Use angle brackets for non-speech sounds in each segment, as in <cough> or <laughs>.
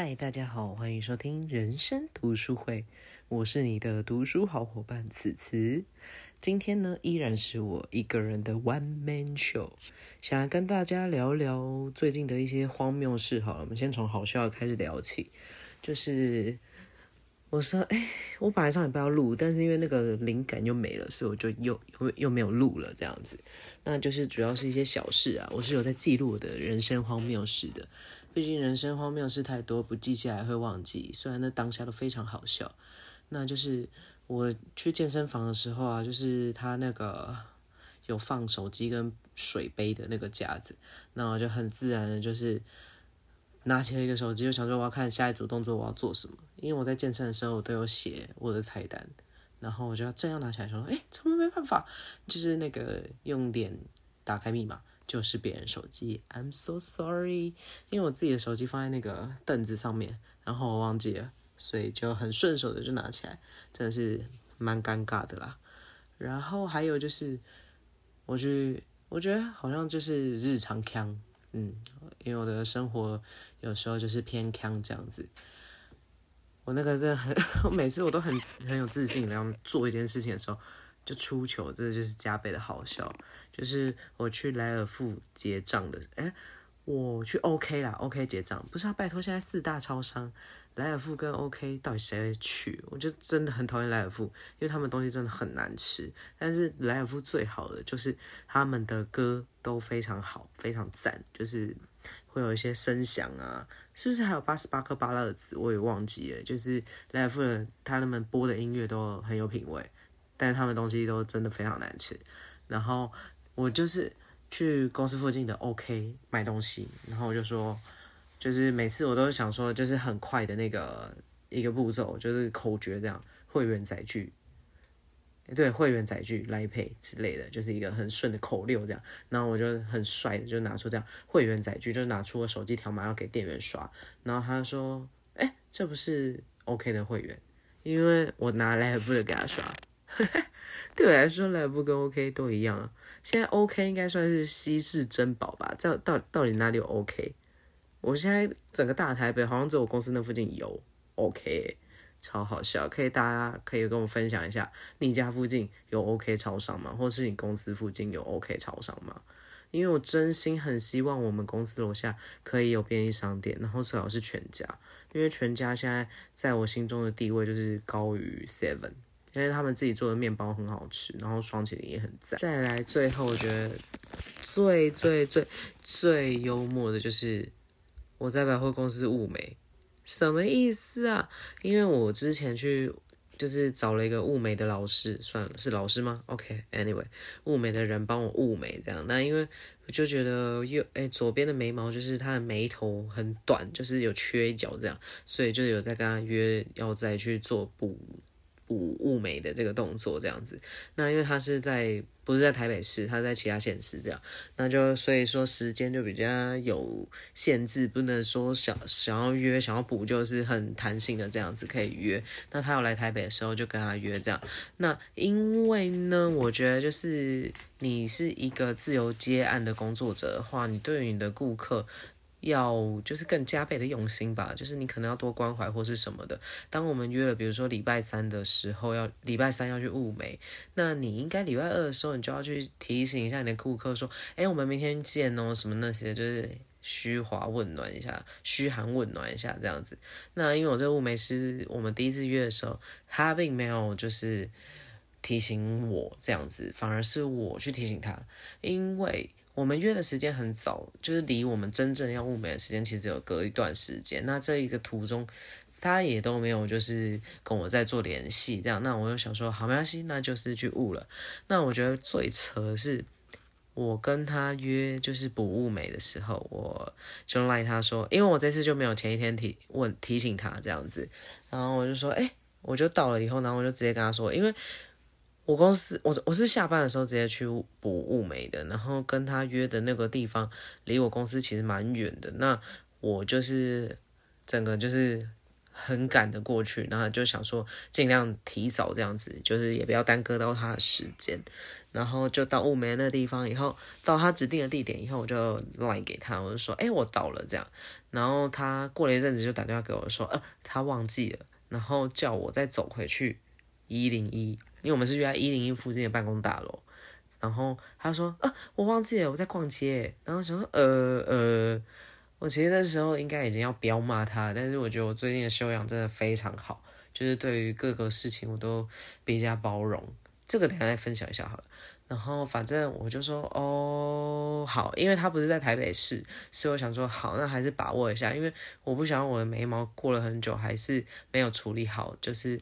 嗨，大家好，欢迎收听人生读书会，我是你的读书好伙伴此慈。今天呢，依然是我一个人的 one man show，想要跟大家聊聊最近的一些荒谬事。好了，我们先从好笑开始聊起，就是我说，哎，我本来上礼拜要录，但是因为那个灵感又没了，所以我就又又又没有录了，这样子。那就是主要是一些小事啊，我是有在记录我的人生荒谬事的。毕竟人生荒谬事太多，不记下来会忘记。虽然那当下都非常好笑，那就是我去健身房的时候啊，就是他那个有放手机跟水杯的那个架子，那我就很自然的就是拿起了一个手机，就想说我要看下一组动作我要做什么。因为我在健身的时候我都有写我的菜单，然后我就要正要拿起来说，哎，怎么没办法？就是那个用脸打开密码。就是别人手机，I'm so sorry，因为我自己的手机放在那个凳子上面，然后我忘记了，所以就很顺手的就拿起来，真的是蛮尴尬的啦。然后还有就是，我去，我觉得好像就是日常腔，嗯，因为我的生活有时候就是偏腔这样子。我那个真的很，<laughs> 我每次我都很很有自信，然后做一件事情的时候。就出糗，这就是加倍的好笑。就是我去莱尔富结账的，哎，我去 OK 啦，OK 结账，不是啊，拜托，现在四大超商，莱尔富跟 OK 到底谁会去？我就真的很讨厌莱尔富，因为他们东西真的很难吃。但是莱尔富最好的就是他们的歌都非常好，非常赞，就是会有一些声响啊，是不是还有八十八颗芭乐子？我也忘记了。就是莱尔富的他们播的音乐都很有品味。但是他们东西都真的非常难吃，然后我就是去公司附近的 OK 买东西，然后我就说，就是每次我都想说，就是很快的那个一个步骤，就是口诀这样，会员载具，对，会员载具来配之类的，就是一个很顺的口溜这样，然后我就很帅的就拿出这样会员载具，就拿出我手机条码要给店员刷，然后他说，哎，这不是 OK 的会员，因为我拿来不的给他刷。<laughs> 对我来说，来不跟 OK 都一样啊。现在 OK 应该算是稀世珍宝吧？在到到底哪里有 OK？我现在整个大台北好像只有我公司那附近有 OK，超好笑。可以大家可以跟我分享一下，你家附近有 OK 超商吗？或是你公司附近有 OK 超商吗？因为我真心很希望我们公司楼下可以有便利商店，然后最好是全家，因为全家现在在我心中的地位就是高于 Seven。因为他们自己做的面包很好吃，然后双起灵也很赞。再来，最后我觉得最最最最幽默的就是我在百货公司物美，什么意思啊？因为我之前去就是找了一个物美的老师，算了，是老师吗？OK，Anyway，物美的人帮我物美这样。那因为我就觉得右哎左边的眉毛就是他的眉头很短，就是有缺一角这样，所以就有在跟他约要再去做补。补物美的这个动作这样子，那因为他是在不是在台北市，他在其他县市这样，那就所以说时间就比较有限制，不能说想想要约想要补就是很弹性的这样子可以约。那他要来台北的时候就跟他约这样。那因为呢，我觉得就是你是一个自由接案的工作者的话，你对于你的顾客。要就是更加倍的用心吧，就是你可能要多关怀或是什么的。当我们约了，比如说礼拜三的时候要礼拜三要去物美，那你应该礼拜二的时候你就要去提醒一下你的顾客说，哎，我们明天见哦，什么那些就是嘘寒问暖一下，嘘寒问暖一下这样子。那因为我这物美是我们第一次约的时候，他并没有就是提醒我这样子，反而是我去提醒他，因为。我们约的时间很早，就是离我们真正要物美的时间其实有隔一段时间。那这一个途中，他也都没有就是跟我在做联系，这样。那我就想说，好没关系，那就是去物了。那我觉得最扯的是，我跟他约就是补物美的时候，我就赖他说，因为我这次就没有前一天提问提醒他这样子，然后我就说，哎，我就到了以后，然后我就直接跟他说，因为。我公司我我是下班的时候直接去补物美的，然后跟他约的那个地方离我公司其实蛮远的，那我就是整个就是很赶的过去，然后就想说尽量提早这样子，就是也不要耽搁到他的时间。然后就到雾眉那地方以后，到他指定的地点以后，我就赖给他，我就说，哎，我到了这样。然后他过了一阵子就打电话给我说，呃，他忘记了，然后叫我再走回去一零一，因为我们是约在一零一附近的办公大楼。然后他说，啊，我忘记了，我在逛街。然后想说，呃呃。我其实那时候应该已经要彪骂他，但是我觉得我最近的修养真的非常好，就是对于各个事情我都比较包容。这个等下再分享一下好了。然后反正我就说哦好，因为他不是在台北市，所以我想说好，那还是把握一下，因为我不想我的眉毛过了很久还是没有处理好，就是。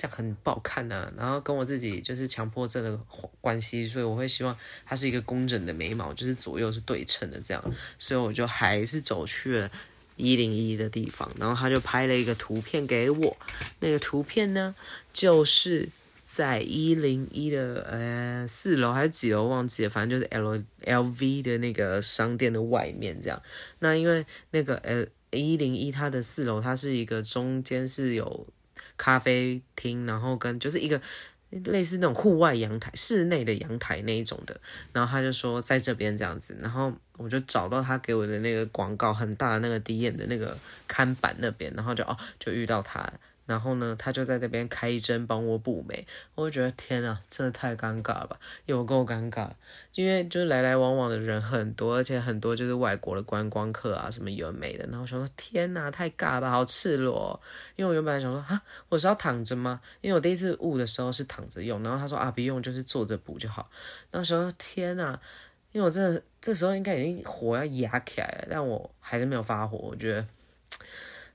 这样很不好看呐，然后跟我自己就是强迫症的关系，所以我会希望它是一个工整的眉毛，就是左右是对称的这样，所以我就还是走去了一零一的地方，然后他就拍了一个图片给我，那个图片呢就是在一零一的呃四楼还是几楼忘记了，反正就是 L L V 的那个商店的外面这样，那因为那个呃一零一它的四楼它是一个中间是有。咖啡厅，然后跟就是一个类似那种户外阳台、室内的阳台那一种的，然后他就说在这边这样子，然后我就找到他给我的那个广告很大的那个 D N 的那个看板那边，然后就哦就遇到他了。然后呢，他就在那边开一针帮我补眉，我就觉得天啊，真的太尴尬了吧，有够尴尬，因为就是来来往往的人很多，而且很多就是外国的观光客啊，什么有美的，然后我想说天哪，太尬吧，好赤裸，因为我原本想说啊，我是要躺着吗？因为我第一次雾的时候是躺着用，然后他说啊不用，就是坐着补就好，那时候天哪，因为我真的这时候应该已经火要压起来了，但我还是没有发火，我觉得。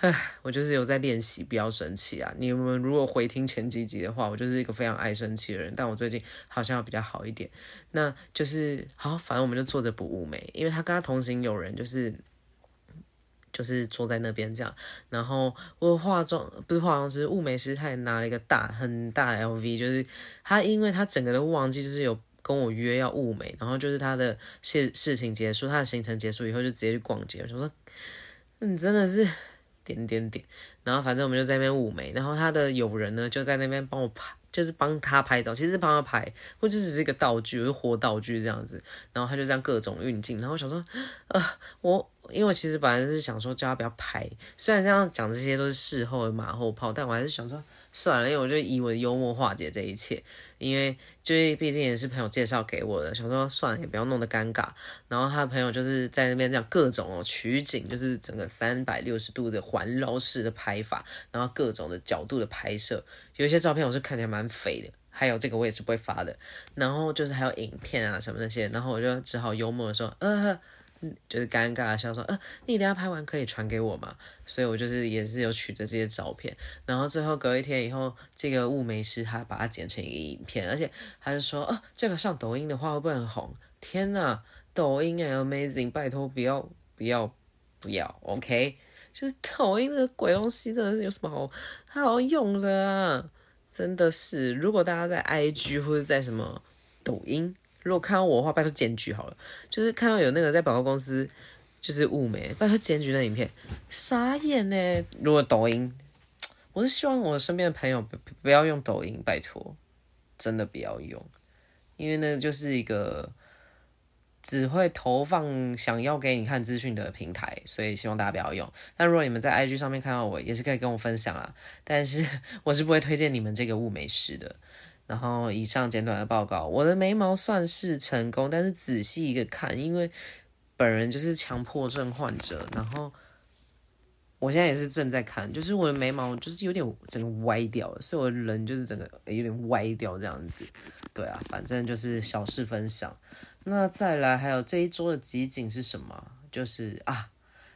唉，我就是有在练习，不要生气啊！你们如果回听前几集的话，我就是一个非常爱生气的人，但我最近好像要比较好一点。那就是好，反正我们就坐着补雾眉，因为他跟他同行有人，就是就是坐在那边这样。然后我化妆不是化妆师，雾眉师，他也拿了一个大很大的 LV，就是他因为他整个都忘记，就是有跟我约要雾眉，然后就是他的事事情结束，他的行程结束以后就直接去逛街。我说，你真的是。点点点，然后反正我们就在那边舞美，然后他的友人呢就在那边帮我拍，就是帮他拍照，其实帮他拍，或者只是一个道具，是活道具这样子，然后他就这样各种运镜，然后想说，呃，我因为我其实本来是想说叫他不要拍，虽然这样讲这些都是事后马后炮，但我还是想说。算了，因为我就以我的幽默化解这一切，因为就是毕竟也是朋友介绍给我的，想说算了，也不要弄得尴尬。然后他的朋友就是在那边这样各种哦取景，就是整个三百六十度的环绕式的拍法，然后各种的角度的拍摄，有一些照片我是看起来蛮肥的，还有这个我也是不会发的。然后就是还有影片啊什么那些，然后我就只好幽默的说，呃。就是尴尬的笑说，呃，你等下拍完可以传给我吗？所以我就是也是有取得这些照片，然后最后隔一天以后，这个雾眉师他把它剪成一个影片，而且他就说，哦，这个上抖音的话会不会很红？天呐，抖音哎，amazing，拜托不要不要不要，OK？就是抖音这个鬼东西真的是有什么好好用的啊？真的是，如果大家在 IG 或者在什么抖音。如果看到我的话，拜托检举好了。就是看到有那个在广告公司，就是雾眉，拜托检举那影片，傻眼呢。如果抖音，我是希望我身边的朋友不不要用抖音，拜托，真的不要用，因为那就是一个只会投放想要给你看资讯的平台，所以希望大家不要用。那如果你们在 IG 上面看到我，也是可以跟我分享啊，但是 <laughs> 我是不会推荐你们这个雾眉师的。然后以上简短的报告，我的眉毛算是成功，但是仔细一个看，因为本人就是强迫症患者，然后我现在也是正在看，就是我的眉毛就是有点整个歪掉了，所以我的人就是整个有点歪掉这样子。对啊，反正就是小事分享。那再来还有这一周的集锦是什么？就是啊。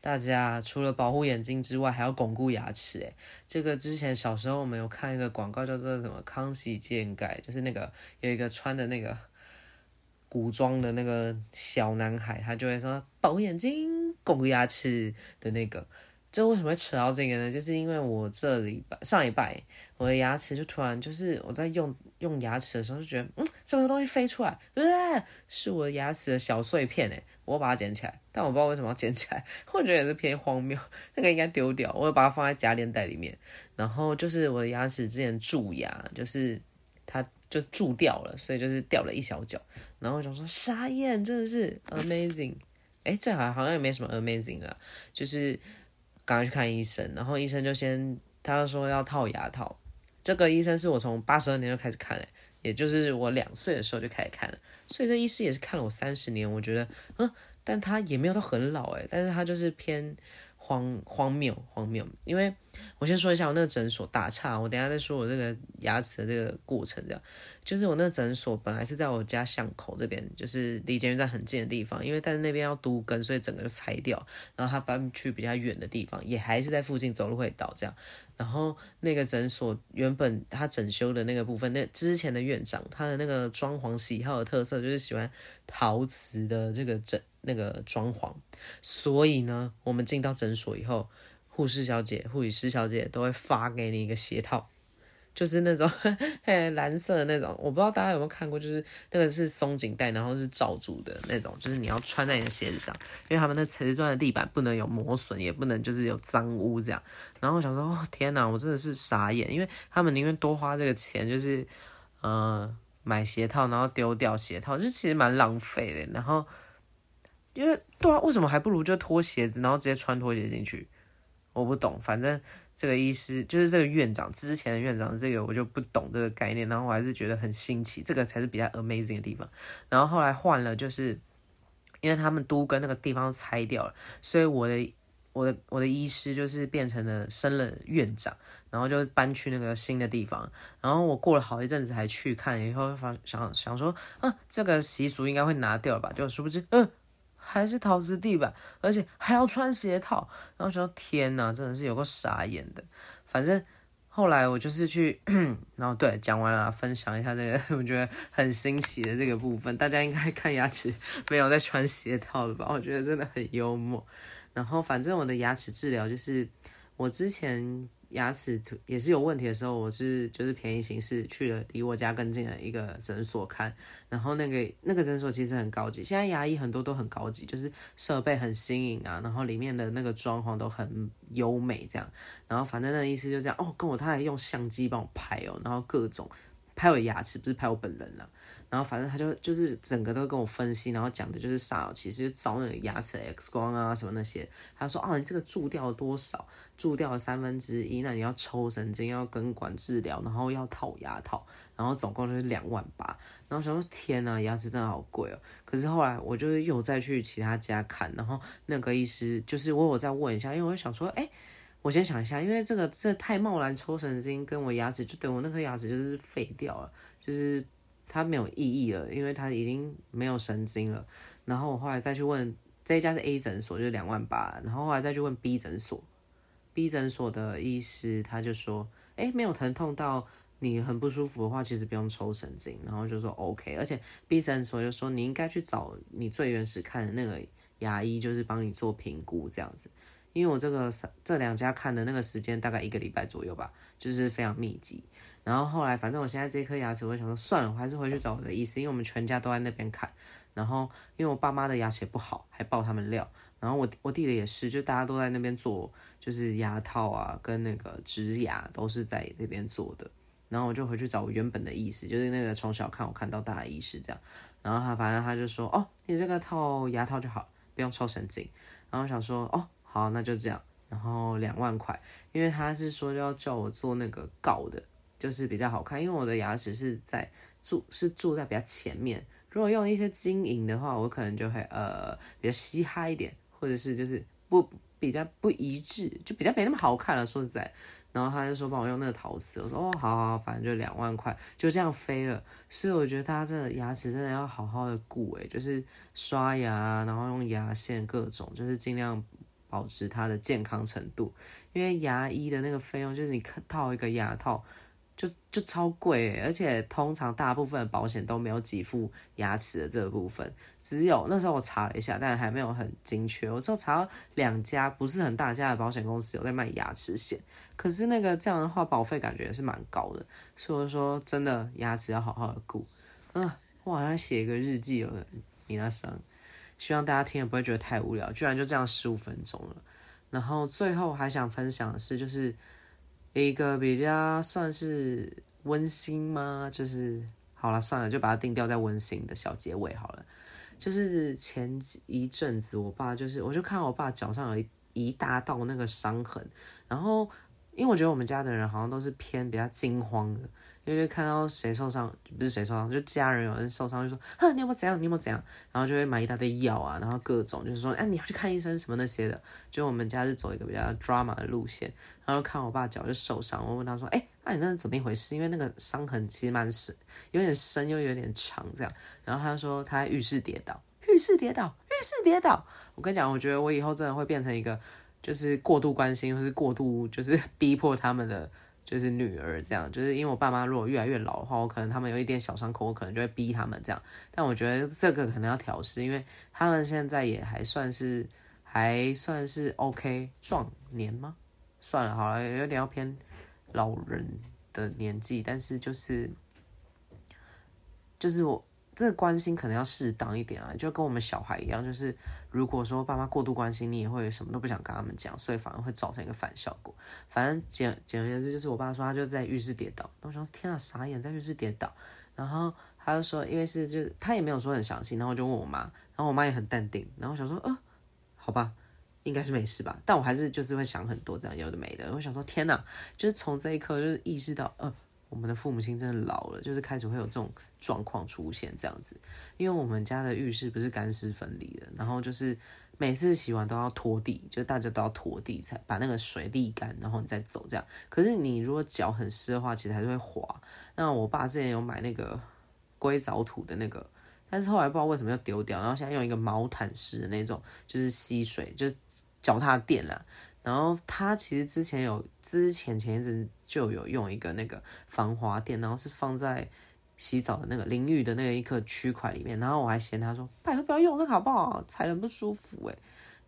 大家除了保护眼睛之外，还要巩固牙齿。诶，这个之前小时候我们有看一个广告，叫做什么“康熙健钙”，就是那个有一个穿的那个古装的那个小男孩，他就会说保护眼睛、巩固牙齿的那个。这为什么会扯到这个呢？就是因为我这礼拜上礼拜我的牙齿就突然就是我在用用牙齿的时候就觉得，嗯，这个东西飞出来，呃，是我的牙齿的小碎片诶。我把它捡起来，但我不知道为什么要捡起来，我觉得也是偏荒谬。那个应该丢掉，我把它放在夹链袋里面。然后就是我的牙齿之前蛀牙，就是它就蛀掉了，所以就是掉了一小角。然后我想说傻眼，真的是 amazing。哎，这好像也没什么 amazing 啊，就是赶快去看医生，然后医生就先他说要套牙套。这个医生是我从八十二年就开始看了，也就是我两岁的时候就开始看了，所以这医师也是看了我三十年。我觉得，嗯，但他也没有到很老诶，但是他就是偏荒荒谬荒谬。因为我先说一下我那个诊所打岔，我等下再说我这个牙齿的这个过程这样。就是我那个诊所本来是在我家巷口这边，就是离捷运站很近的地方，因为但是那边要都根，所以整个就拆掉，然后他搬去比较远的地方，也还是在附近走路会到这样。然后那个诊所原本他整修的那个部分，那之前的院长他的那个装潢喜好的特色就是喜欢陶瓷的这个整那个装潢，所以呢，我们进到诊所以后，护士小姐、护理师小姐都会发给你一个鞋套。就是那种嘿蓝色的那种，我不知道大家有没有看过，就是那个是松紧带，然后是罩住的那种，就是你要穿在你的鞋子上，因为他们那瓷砖的地板不能有磨损，也不能就是有脏污这样。然后我想说，哦天哪，我真的是傻眼，因为他们宁愿多花这个钱，就是呃买鞋套，然后丢掉鞋套，就其实蛮浪费的。然后因为对啊，为什么还不如就脱鞋子，然后直接穿拖鞋进去？我不懂，反正。这个医师就是这个院长，之前的院长，这个我就不懂这个概念，然后我还是觉得很新奇，这个才是比较 amazing 的地方。然后后来换了，就是因为他们都跟那个地方拆掉了，所以我的我的我的医师就是变成了升了院长，然后就搬去那个新的地方。然后我过了好一阵子才去看，以后想想说，啊，这个习俗应该会拿掉吧？就殊不知，嗯。还是陶瓷地板，而且还要穿鞋套，然后说天哪，真的是有个傻眼的。反正后来我就是去，<coughs> 然后对讲完了，分享一下这个 <laughs> 我觉得很新奇的这个部分。大家应该看牙齿没有在穿鞋套了吧？我觉得真的很幽默。然后反正我的牙齿治疗就是我之前。牙齿也是有问题的时候，我是就是便宜形式去了离我家更近的一个诊所看，然后那个那个诊所其实很高级，现在牙医很多都很高级，就是设备很新颖啊，然后里面的那个装潢都很优美这样，然后反正那意思就这样哦，跟我他还用相机帮我拍哦，然后各种拍我牙齿，不是拍我本人了。然后反正他就就是整个都跟我分析，然后讲的就是啥，其实找那个牙齿 X 光啊什么那些。他说啊，你这个蛀掉了多少？蛀掉了三分之一，那你要抽神经，要根管治疗，然后要套牙套，然后总共就是两万八。然后想说天呐，牙齿真的好贵哦。可是后来我就是又再去其他家看，然后那个医师就是我有再问一下，因为我想说，哎，我先想一下，因为这个这太贸然抽神经，跟我牙齿就等我那颗牙齿就是废掉了，就是。它没有意义了，因为它已经没有神经了。然后我后来再去问这一家是 A 诊所，就两万八。然后后来再去问 B 诊所，B 诊所的医师他就说：“哎，没有疼痛到你很不舒服的话，其实不用抽神经。”然后就说 OK。而且 B 诊所就说你应该去找你最原始看的那个牙医，就是帮你做评估这样子。因为我这个这两家看的那个时间大概一个礼拜左右吧，就是非常密集。然后后来，反正我现在这颗牙齿，我想说算了，我还是回去找我的医师，因为我们全家都在那边看。然后，因为我爸妈的牙齿也不好，还爆他们料。然后我我弟的也是，就大家都在那边做，就是牙套啊，跟那个植牙都是在那边做的。然后我就回去找我原本的意思，就是那个从小看我看到大的医师这样。然后他反正他就说，哦，你这个套牙套就好，不用抽神经。然后我想说，哦，好，那就这样。然后两万块，因为他是说要叫我做那个锆的。就是比较好看，因为我的牙齿是在住，是住在比较前面。如果用一些金银的话，我可能就会呃比较嘻哈一点，或者是就是不比较不一致，就比较没那么好看了。说实在，然后他就说帮我用那个陶瓷，我说哦，好好，反正就两万块，就这样飞了。所以我觉得他这牙齿真的要好好的顾，诶，就是刷牙，然后用牙线各种，就是尽量保持它的健康程度。因为牙医的那个费用，就是你套一个牙套。就就超贵，而且通常大部分的保险都没有给付牙齿的这个部分，只有那时候我查了一下，但还没有很精确。我只有查到两家不是很大家的保险公司有在卖牙齿险，可是那个这样的话保费感觉也是蛮高的，所以说真的牙齿要好好的顾。嗯，我好像写一个日记有你那声，希望大家听也不会觉得太无聊，居然就这样十五分钟了。然后最后还想分享的是，就是一个比较算是温馨吗？就是好了，算了，就把它定调在温馨的小结尾好了。就是前一阵子，我爸就是，我就看我爸脚上有一一大道那个伤痕，然后因为我觉得我们家的人好像都是偏比较惊慌的。因为看到谁受伤，不是谁受伤，就家人有人受伤，就说：“哼，你有没有怎样？你有没有怎样？”然后就会买一大堆药啊，然后各种就是说：“哎，你要去看医生什么那些的。”就我们家是走一个比较 drama 的路线，然后看我爸脚就受伤，我问他说：“哎，那你那是怎么一回事？因为那个伤痕其实蛮深，有点深又有点长这样。”然后他说他在浴室跌倒，浴室跌倒，浴室跌倒。我跟你讲，我觉得我以后真的会变成一个就是过度关心或是过度就是逼迫他们的。就是女儿这样，就是因为我爸妈如果越来越老的话，我可能他们有一点小伤口，我可能就会逼他们这样。但我觉得这个可能要调试，因为他们现在也还算是还算是 OK 壮年吗？算了，好了，有点要偏老人的年纪，但是就是就是我。这个关心可能要适当一点啊，就跟我们小孩一样，就是如果说爸妈过度关心，你也会什么都不想跟他们讲，所以反而会造成一个反效果。反正简简而言之，就是我爸说他就在浴室跌倒，那我想天啊，傻眼，在浴室跌倒。然后他就说，因为是就他也没有说很详细，然后就问我妈，然后我妈也很淡定，然后想说，呃，好吧，应该是没事吧，但我还是就是会想很多这样有的没的，我想说天哪，就是从这一刻就是意识到，呃。我们的父母亲真的老了，就是开始会有这种状况出现这样子。因为我们家的浴室不是干湿分离的，然后就是每次洗完都要拖地，就大家都要拖地才把那个水沥干，然后你再走这样。可是你如果脚很湿的话，其实还是会滑。那我爸之前有买那个硅藻土的那个，但是后来不知道为什么要丢掉，然后现在用一个毛毯式的那种，就是吸水，就是脚踏垫啦。然后他其实之前有，之前前一阵就有用一个那个防滑垫，然后是放在洗澡的那个淋浴的那个一个区块里面。然后我还嫌他说，拜托不要用那个好不好，踩人不舒服诶。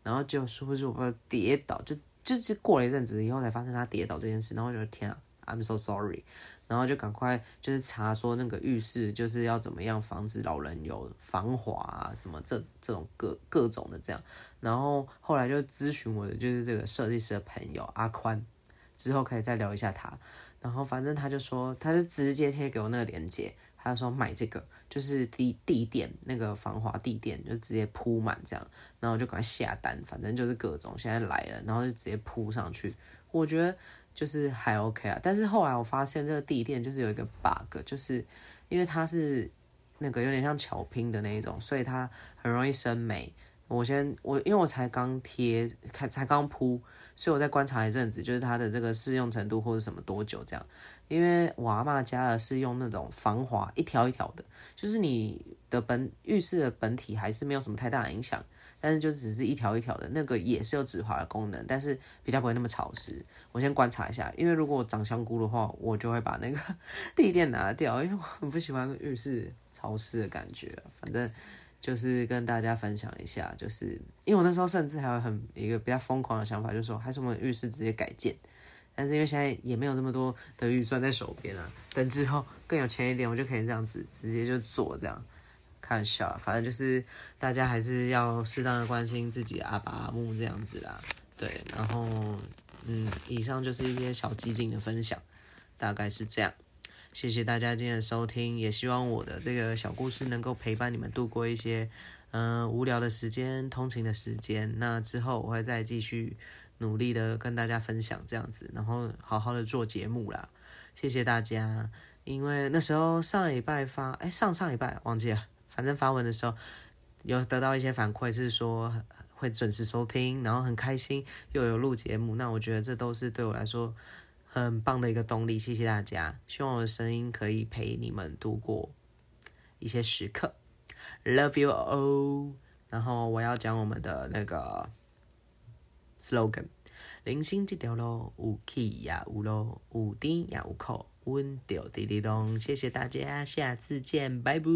然后就殊不知我跌倒，就就是过了一阵子以后才发现他跌倒这件事。然后我觉得天啊，I'm so sorry。然后就赶快就是查说那个浴室就是要怎么样防止老人有防滑啊什么这这种各各种的这样，然后后来就咨询我的就是这个设计师的朋友阿宽，之后可以再聊一下他，然后反正他就说他就直接贴给我那个链接，他就说买这个就是地地垫那个防滑地垫就直接铺满这样，然后就赶快下单，反正就是各种现在来了，然后就直接铺上去，我觉得。就是还 OK 啊，但是后来我发现这个地垫就是有一个 bug，就是因为它是那个有点像巧拼的那一种，所以它很容易生霉。我先我因为我才刚贴，才才刚铺，所以我在观察一阵子，就是它的这个适用程度或者什么多久这样。因为我阿妈家的是用那种防滑一条一条的，就是你的本浴室的本体还是没有什么太大的影响。但是就只是一条一条的，那个也是有止滑的功能，但是比较不会那么潮湿。我先观察一下，因为如果我长香菇的话，我就会把那个 <laughs> 地垫拿掉，因为我很不喜欢浴室潮湿的感觉。反正就是跟大家分享一下，就是因为我那时候甚至还有很一个比较疯狂的想法，就是说还是我们浴室直接改建。但是因为现在也没有那么多的预算在手边啊，等之后更有钱一点，我就可以这样子直接就做这样。开玩笑，反正就是大家还是要适当的关心自己阿爸阿母这样子啦。对，然后嗯，以上就是一些小基金的分享，大概是这样。谢谢大家今天的收听，也希望我的这个小故事能够陪伴你们度过一些嗯无聊的时间、通勤的时间。那之后我会再继续努力的跟大家分享这样子，然后好好的做节目啦。谢谢大家，因为那时候上礼拜发，哎，上上礼拜忘记了。反正发文的时候有得到一些反馈，是说会准时收听，然后很开心又有录节目，那我觉得这都是对我来说很棒的一个动力。谢谢大家，希望我的声音可以陪你们度过一些时刻。Love you all。然后我要讲我们的那个 slogan：零星这条路，有起也有落，有甜也有苦，稳着滴滴咚。谢谢大家，下次见，拜拜。